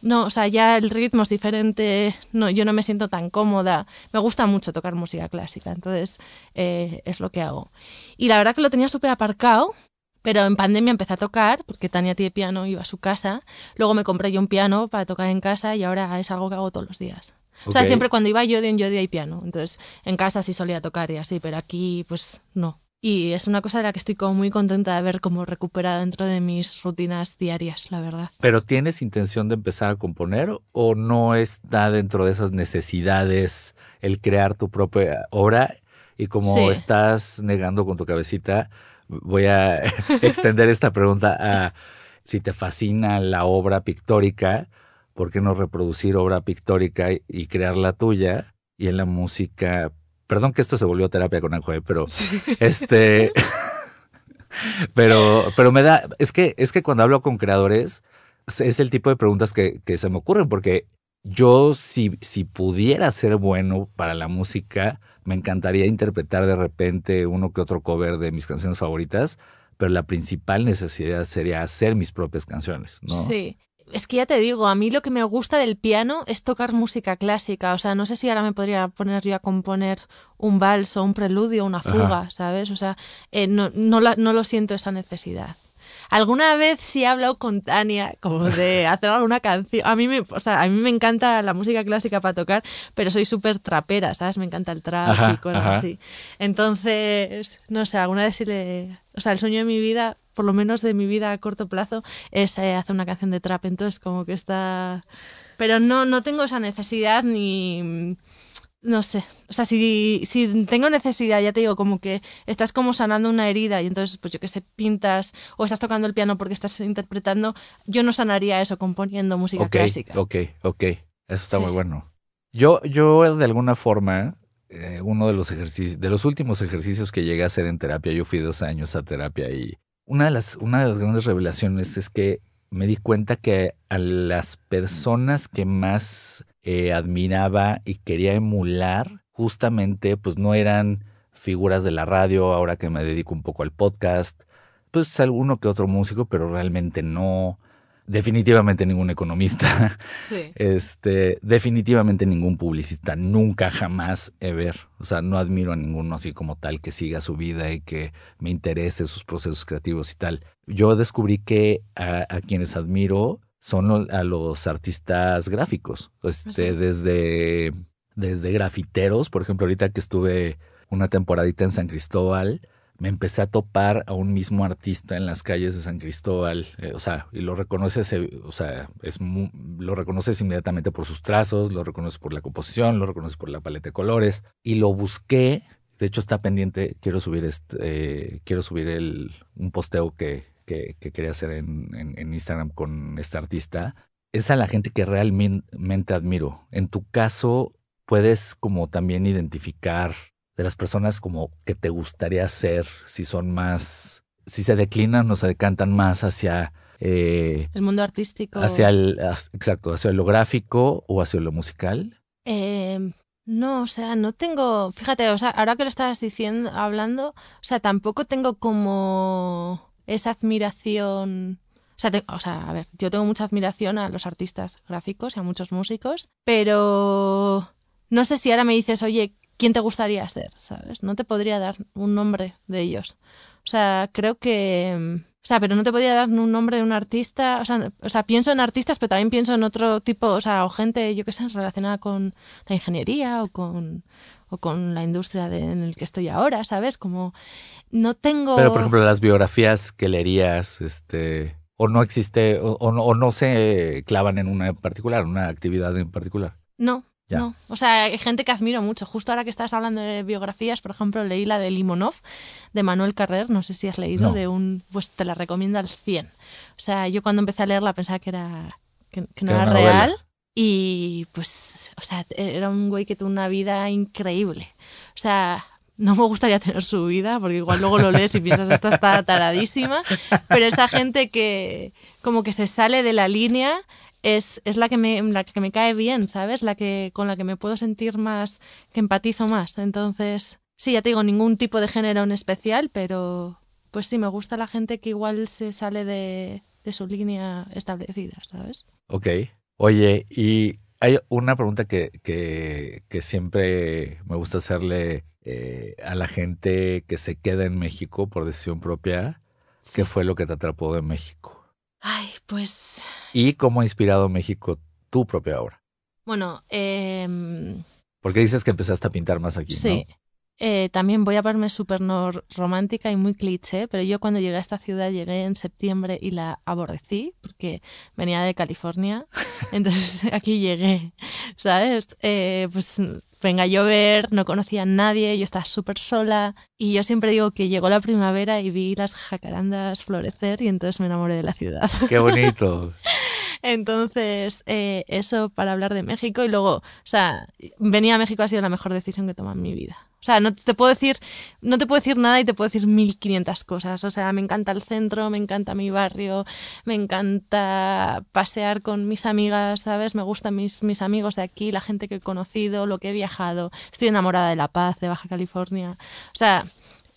No, o sea, ya el ritmo es diferente, no, yo no me siento tan cómoda. Me gusta mucho tocar música clásica, entonces eh, es lo que hago. Y la verdad que lo tenía súper aparcado, pero en pandemia empecé a tocar, porque Tania tiene piano, iba a su casa. Luego me compré yo un piano para tocar en casa y ahora es algo que hago todos los días. O sea, siempre cuando iba yo en Yodi hay piano. Entonces, en casa sí solía tocar y así, pero aquí, pues no. Y es una cosa de la que estoy como muy contenta de haber como recuperado dentro de mis rutinas diarias, la verdad. ¿Pero tienes intención de empezar a componer o no está dentro de esas necesidades el crear tu propia obra? Y como Sí. estás negando con tu cabecita, voy a extender esta pregunta a si te fascina la obra pictórica, ¿por qué no reproducir obra pictórica y crear la tuya? Y en la música, perdón que esto se volvió terapia con Anjo, ¿eh? pero este... Pero, pero me da, es que, es que cuando hablo con creadores, es- es el tipo de preguntas que, que se me ocurren, porque yo si, si pudiera ser bueno para la música, me encantaría interpretar de repente uno que otro cover de mis canciones favoritas, pero la principal necesidad sería hacer mis propias canciones, ¿no? Sí. Es que ya te digo, a mí lo que me gusta del piano es tocar música clásica. O sea, no sé si ahora me podría poner yo a componer un vals o un preludio, una Ajá. fuga, ¿sabes? O sea, eh, no, no, la- no lo siento esa necesidad. Alguna vez sí he hablado con Tania como de hacer alguna canción. A mí me, o sea, a mí me encanta la música clásica para tocar, pero soy súper trapera, ¿sabes? Me encanta el trap Ajá, y cosas ajá. así. Entonces, no sé, alguna vez sí le... O sea, el sueño de mi vida, por lo menos de mi vida a corto plazo, es eh, hacer una canción de trap. Entonces, como que está... Pero no, no tengo esa necesidad ni... No sé. O sea, si, si tengo necesidad, ya te digo, como que estás como sanando una herida y entonces, pues yo que sé, pintas o estás tocando el piano porque estás interpretando, yo no sanaría eso componiendo música ok, clásica. ok, ok. Eso está Sí. muy bueno. Yo, yo de alguna forma, eh, uno de los ejercicios, de los últimos ejercicios que llegué a hacer en terapia, yo fui dos años a terapia y una de las, una de las grandes revelaciones es que me di cuenta que a las personas que más eh, admiraba y quería emular, justamente, pues no eran figuras de la radio, ahora que me dedico un poco al podcast, pues alguno que otro músico, pero realmente no, definitivamente ningún economista, Sí. este, definitivamente ningún publicista, nunca jamás ever, o sea, no admiro a ninguno así como tal que siga su vida y que me interese sus procesos creativos y tal. Yo descubrí que a, a quienes admiro son a los artistas gráficos, este, Sí. desde, desde grafiteros, por ejemplo, ahorita que estuve una temporadita en San Cristóbal, me empecé a topar a un mismo artista en las calles de San Cristóbal, eh, o sea, y lo reconoces, eh, o sea, es lo reconoces inmediatamente por sus trazos, lo reconoces por la composición, lo reconoces por la paleta de colores, y lo busqué, de hecho está pendiente, quiero subir eh, quiero subir el, un posteo que, que, que quería hacer en, en- en Instagram con este artista, es a la gente que realmente admiro. En tu caso, puedes como también identificar de las personas como que te gustaría ser, si son más, si se declinan o se decantan más hacia, eh, El mundo artístico. hacia el, exacto, hacia lo gráfico o hacia lo musical. Eh, no, o sea, no tengo, fíjate, o sea, ahora que lo estabas diciendo, hablando, o sea, tampoco tengo como esa admiración. O sea, te- o sea, a ver, yo tengo mucha admiración a los artistas gráficos y a muchos músicos, pero no sé si ahora me dices, oye, ¿quién te gustaría ser? ¿Sabes? No te podría dar un nombre de ellos. O sea, creo que O sea, pero no te podía dar un nombre de un artista. O sea, o sea, pienso en artistas, pero también pienso en otro tipo, o sea, o gente, yo qué sé, relacionada con la ingeniería o con, o con la industria de, en el que estoy ahora, ¿sabes? Como no tengo... Pero, por ejemplo, las biografías que leerías, este, o no existe, o, o no, o no se clavan en una en particular, una actividad en particular. No, Ya. no. O sea, hay gente que admiro mucho. Justo ahora que estás hablando de biografías, por ejemplo, leí la de Limonov, de Manuel Carrer, no sé si has leído, No. de un, pues te la recomiendo al 100. O sea, yo cuando empecé a leerla pensaba que era, que, que no era era una novela. real. Y pues, o sea, era un güey que tuvo una vida increíble. O sea, no me gustaría tener su vida, porque igual luego lo lees y piensas, esta está taradísima. Pero esa gente que como que se sale de la línea es, es la, que me, la que me cae bien, ¿sabes? La que con la que me puedo sentir más, que empatizo más. Entonces, sí, ya te digo, ningún tipo de género en especial, pero pues sí, me gusta la gente que igual se sale de, de su línea establecida, ¿sabes? Ok. Oye, y hay una pregunta que, que, que siempre me gusta hacerle eh, a la gente que se queda en México por decisión propia. ¿Qué fue lo que te atrapó de México? Ay, pues ¿Y cómo ha inspirado México tu propia obra? bueno, em, Porque dices que empezaste a pintar más aquí, Sí. ¿no? Eh, también voy a verme súper no- romántica y muy cliché, pero yo cuando llegué a esta ciudad llegué en septiembre y la aborrecí porque venía de California. Entonces aquí llegué, ¿sabes? Eh, pues venga a llover, no conocía a nadie, yo estaba súper sola y yo siempre digo que llegó la primavera y vi las jacarandas florecer y entonces me enamoré de la ciudad. Qué bonito. Entonces, eh, eso para hablar de México y luego, o sea, venir a México ha sido la mejor decisión que he tomado en mi vida. O sea, no te puedo decir, no te puedo decir nada y te puedo decir 1500 cosas. O sea, me encanta el centro, me encanta mi barrio, me encanta pasear con mis amigas, ¿sabes? Me gustan mis, mis amigos de aquí, la gente que he conocido, lo que he viajado. Estoy enamorada de La Paz, de Baja California. O sea,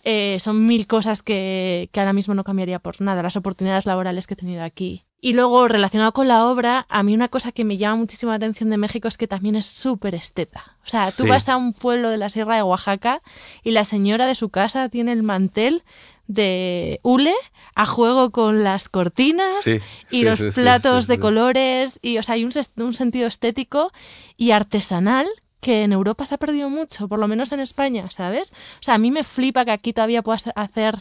eh, son mil cosas que, que ahora mismo no cambiaría por nada, las oportunidades laborales que he tenido aquí. Y luego, relacionado con la obra, a mí una cosa que me llama muchísimo la atención de México es que también es súper esteta. O sea, tú Sí. vas a un pueblo de la Sierra de Oaxaca y la señora de su casa tiene el mantel de hule a juego con las cortinas Sí. y sí, los platos de colores y o sea hay un sentido estético y artesanal que en Europa se ha perdido mucho, por lo menos en España, ¿sabes? O sea, a mí me flipa que aquí todavía puedas hacer,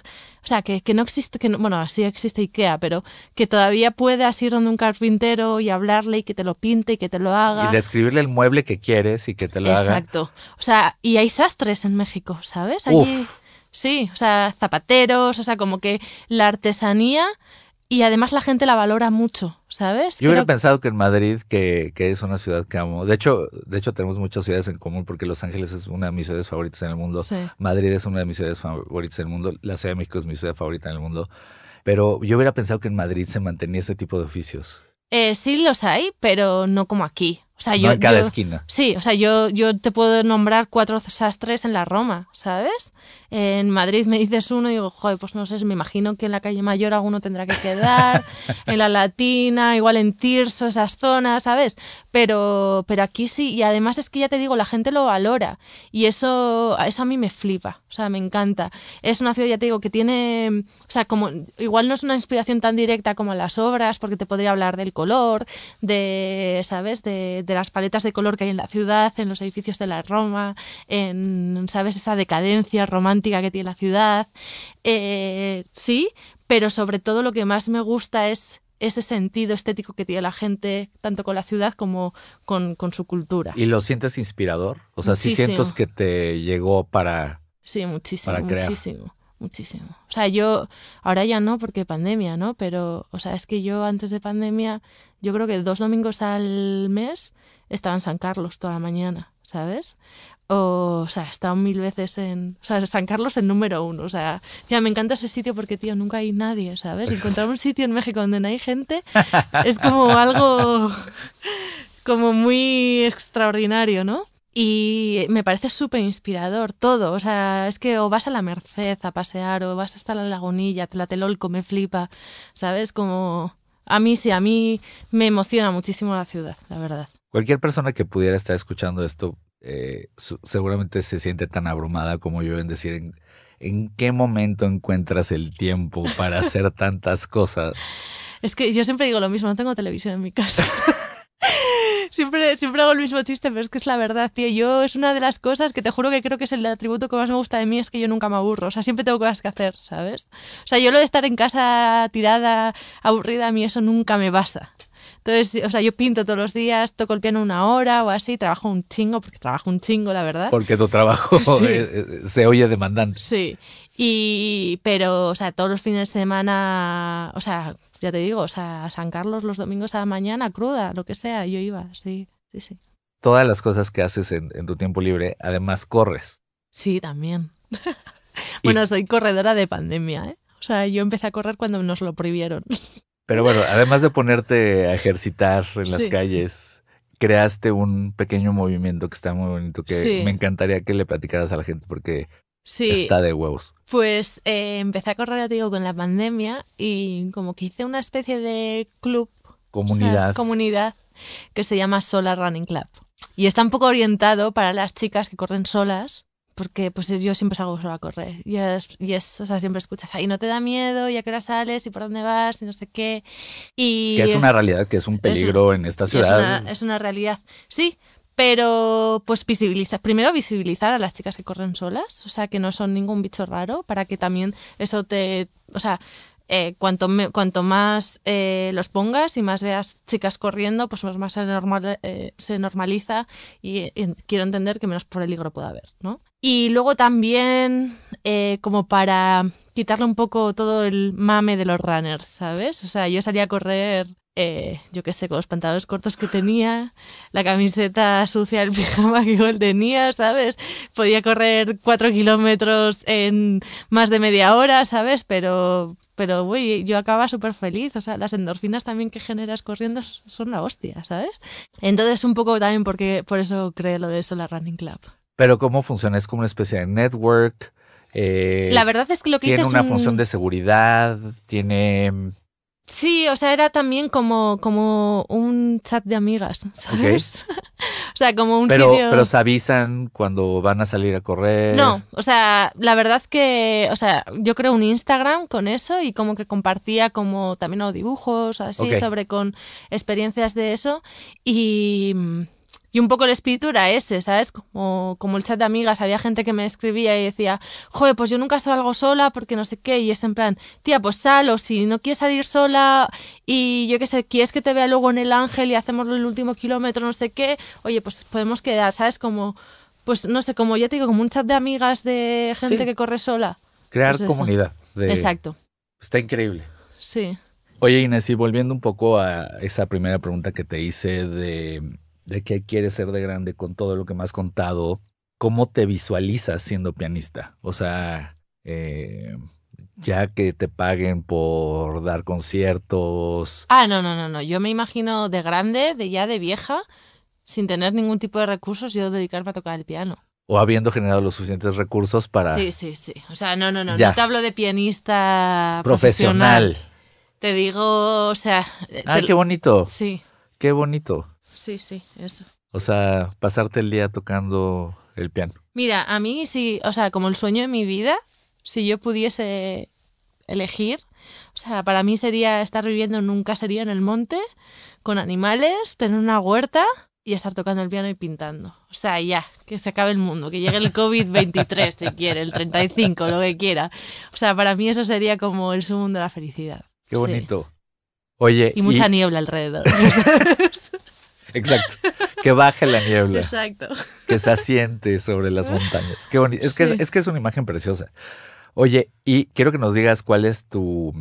o sea, que, que no existe, que no- bueno, sí existe IKEA, pero que todavía puedas ir donde un carpintero y hablarle y que te lo pinte y que te lo haga. Y describirle el mueble que quieres y que te lo haga. Exacto. O sea, y hay sastres en México, ¿sabes? Allí, Uf. sí, o sea, zapateros, o sea, como que la artesanía y además la gente la valora mucho, ¿sabes? Yo hubiera pensado que en Madrid, que, que es una ciudad que amo, de hecho, de hecho tenemos muchas ciudades en común porque Los Ángeles es una de mis ciudades favoritas en el mundo, Sí. Madrid es una de mis ciudades favoritas en el mundo, la Ciudad de México es mi ciudad favorita en el mundo, pero yo hubiera pensado que en Madrid se mantenía ese tipo de oficios, Eh, sí los hay, pero no como aquí. O sea, no yo, en cada yo- esquina. Sí, o sea, yo, yo te puedo nombrar cuatro sastres en la Roma, ¿sabes? En Madrid me dices uno y digo, joder, pues no sé, me imagino que en la calle Mayor alguno tendrá que quedar, en la Latina, igual en Tirso, esas zonas, ¿sabes? Pero, pero aquí sí, y además es que ya te digo, la gente lo valora y eso, eso a mí me flipa, o sea, me encanta. Es una ciudad, ya te digo, que tiene, o sea, como, igual no es una inspiración tan directa como las obras, porque te podría hablar del color, de, ¿sabes? De, de las paletas de color que hay en la ciudad, en los edificios de la Roma, en, ¿sabes? Esa decadencia romántica que tiene la ciudad. Eh, sí, pero sobre todo lo que más me gusta es ese sentido estético que tiene la gente, tanto con la ciudad como con, con su cultura. ¿Y lo sientes inspirador? O sea, sí Muchísimo. sientes que te llegó para... Sí, muchísimo, para crear. muchísimo, muchísimo. O sea, yo, ahora ya no porque pandemia, ¿no? Pero, o sea, es que yo antes de pandemia, yo creo que dos domingos al mes estaba en San Carlos toda la mañana, ¿sabes? O, o sea, he estado mil veces en... O sea, San Carlos el número uno. O sea, ya me encanta ese sitio porque, tío, nunca hay nadie, ¿sabes? Encontrar un sitio en México donde no hay gente es como algo como muy extraordinario, ¿no? Y me parece súper inspirador todo. O sea, es que o vas a la Merced a pasear, o vas hasta la Lagunilla, Tlatelolco, me flipa, ¿sabes? Como... A mí sí, a mí me emociona muchísimo la ciudad, la verdad. Cualquier persona que pudiera estar escuchando esto eh, seguramente se siente tan abrumada como yo en decir en, ¿en qué momento encuentras el tiempo para hacer tantas cosas? Es que yo siempre digo lo mismo, no tengo televisión en mi casa. siempre, siempre hago el mismo chiste, pero es que es la verdad, tío. Yo es una de las cosas que te juro que creo que es el atributo que más me gusta de mí, es que yo nunca me aburro. O sea, siempre tengo cosas que hacer, ¿sabes? O sea, yo lo de estar en casa tirada, aburrida, a mí eso nunca me pasa. Entonces, o sea, yo pinto todos los días, toco el piano una hora o así, trabajo un chingo, porque trabajo un chingo, la verdad. Porque tu trabajo Sí. eh, se oye demandante. Sí. Y, pero, o sea, todos los fines de semana, o sea, ya te digo, o sea, a San Carlos los domingos a la mañana, cruda, lo que sea, yo iba, sí, sí, sí. Todas las cosas que haces en, en tu tiempo libre, además corres. Sí, también. bueno, soy corredora de pandemia, ¿eh? O sea, yo empecé a correr cuando nos lo prohibieron. Pero bueno, además de ponerte a ejercitar en las Sí. calles, creaste un pequeño movimiento que está muy bonito, que Sí. me encantaría que le platicaras a la gente porque Sí, está de huevos. pues eh, empecé a correr, ya te digo, con la pandemia y como que hice una especie de club Comunidad. O sea, comunidad que se llama Solar Running Club. Y está un poco orientado para las chicas que corren solas, porque pues yo siempre salgo sola a correr. Y es, y es, o sea, siempre escuchas, ahí no te da miedo, y a qué hora sales, y por dónde vas, y no sé qué. Y que es una realidad, que es un peligro en esta y es ciudad. una, es una realidad. Sí, pero pues visibilizar, primero visibilizar a las chicas que corren solas, o sea, que no son ningún bicho raro, para que también eso te, o sea, eh, cuanto, cuanto más eh, los pongas y más veas chicas corriendo, pues más se, normal, eh, se normaliza y, y quiero entender que menos peligro puede haber, ¿no? Y luego también eh, como para quitarle un poco todo el mame de los runners, ¿sabes? O sea, yo salía a correr, eh, yo qué sé, con los pantalones cortos que tenía, la camiseta sucia, el pijama que igual tenía, ¿sabes? Podía correr cuatro kilómetros en más de media hora, ¿sabes? Pero, pero, güey, yo acababa súper feliz. O sea, las endorfinas también que generas corriendo son la hostia, ¿sabes? Entonces, un poco también porque por eso creé lo de Solar Running Club. Pero ¿cómo funciona? Es como una especie de network. eh, La verdad es que lo que tiene hice es una un- función de seguridad, tiene... Sí, o sea, era también como, como un chat de amigas, ¿sabes? o sea, como un Pero, sitio... pero se avisan cuando van a salir a correr. No, o sea, la verdad que, o sea, yo creo un Instagram con eso y como que compartía como también o dibujos así sobre con experiencias de eso y, y un poco el espíritu era ese, ¿sabes? Como, como el chat de amigas, había gente que me escribía y decía, joder, pues yo nunca salgo sola porque no sé qué y es en plan, tía, pues sal o si no quieres salir sola y yo qué sé, quieres que te vea luego en el ángel y hacemos el último kilómetro, no sé qué, oye, pues podemos quedar, ¿sabes? Como pues no sé, como ya te digo, como un chat de amigas de gente Sí. que corre sola. Crear Pues comunidad. de- Exacto. Está increíble. Sí. Oye, Inés, y volviendo un poco a esa primera pregunta que te hice de, de qué quieres ser de grande con todo lo que me has contado, ¿cómo te visualizas siendo pianista? O sea, eh, ya que te paguen por dar conciertos. Ah, no, no, no, no. Yo me imagino de grande, de ya de vieja, sin tener ningún tipo de recursos, yo dedicarme a tocar el piano. O habiendo generado los suficientes recursos para Sí, sí, sí. O sea, no, no, no. Ya. No te hablo de pianista profesional. profesional. Te digo, o sea. Ah, te- qué bonito, Sí, qué bonito. Sí, sí, eso. O sea, pasarte el día tocando el piano. Mira, a mí sí, o sea, como el sueño de mi vida, si yo pudiese elegir, o sea, para mí sería estar viviendo en un caserío en el monte, con animales, tener una huerta y estar tocando el piano y pintando. O sea, ya, que se acabe el mundo, que llegue el COVID-23 si quiere, el 35, lo que quiera. O sea, para mí eso sería como el sumo de la felicidad. Qué Sí. bonito. Oye, Y mucha niebla alrededor. exacto. Que baje la niebla. Exacto. que se asiente sobre las montañas. Qué bonito. Es que, Sí. es que es una imagen preciosa. Oye, y quiero que nos digas cuál es tu,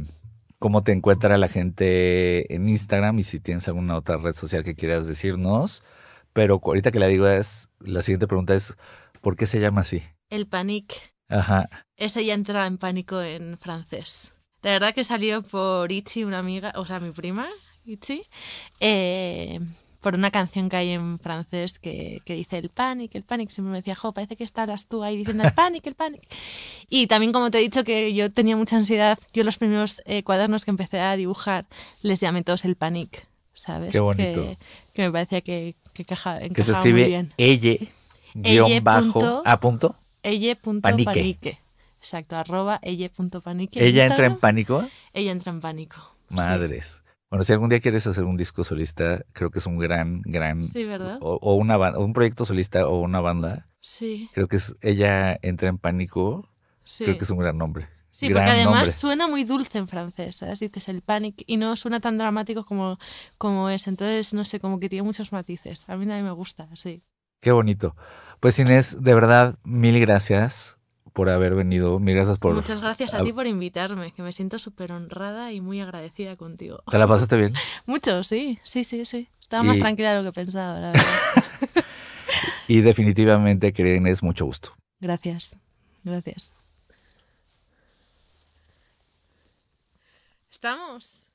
cómo te encuentra la gente en Instagram y si tienes alguna otra red social que quieras decirnos. Pero ahorita que la digo es, la siguiente pregunta es, ¿por qué se llama así? El panic. Ajá. Ese ya entra en pánico en francés. La verdad que salió por Ichi, una amiga, o sea, mi prima, Ichi, eh, por una canción que hay en francés que, que dice el panic, el panic. Siempre me decía, jo, parece que estarás tú ahí diciendo el panic, el panic. Y también, como te he dicho, que yo tenía mucha ansiedad. Yo los primeros eh, cuadernos que empecé a dibujar les llamé todos el panic, ¿sabes? Qué bonito. Que, que me parecía que, que Que se muy escribe bien. ella, guion Elle bajo, punto- a punto. Elle.panique. Panique. Exacto, arroba elle.panique. en ¿Ella entra en pánico? Ella entra en pánico. Madres. Bueno, si algún día quieres hacer un disco solista, creo que es un gran, gran... Sí, ¿verdad? O, o una banda, un proyecto solista o una banda. Sí, Creo que es ella entra en pánico. sí. Creo que es un gran nombre. Sí, gran porque además nombre. suena muy dulce en francés, ¿sabes? Dices el panic y no suena tan dramático como, como es. Entonces, no sé, como que tiene muchos matices. A mí también me gusta, sí. Qué bonito. Pues Inés, de verdad, mil gracias por haber venido. Mil gracias por... Muchas gracias a a- ti por invitarme, que me siento súper honrada y muy agradecida contigo. ¿Te la pasaste bien? Mucho, sí, sí, sí, sí. Estaba más tranquila de lo que pensaba, la verdad. Y definitivamente, querida Inés, mucho gusto. Gracias, gracias. ¿Estamos?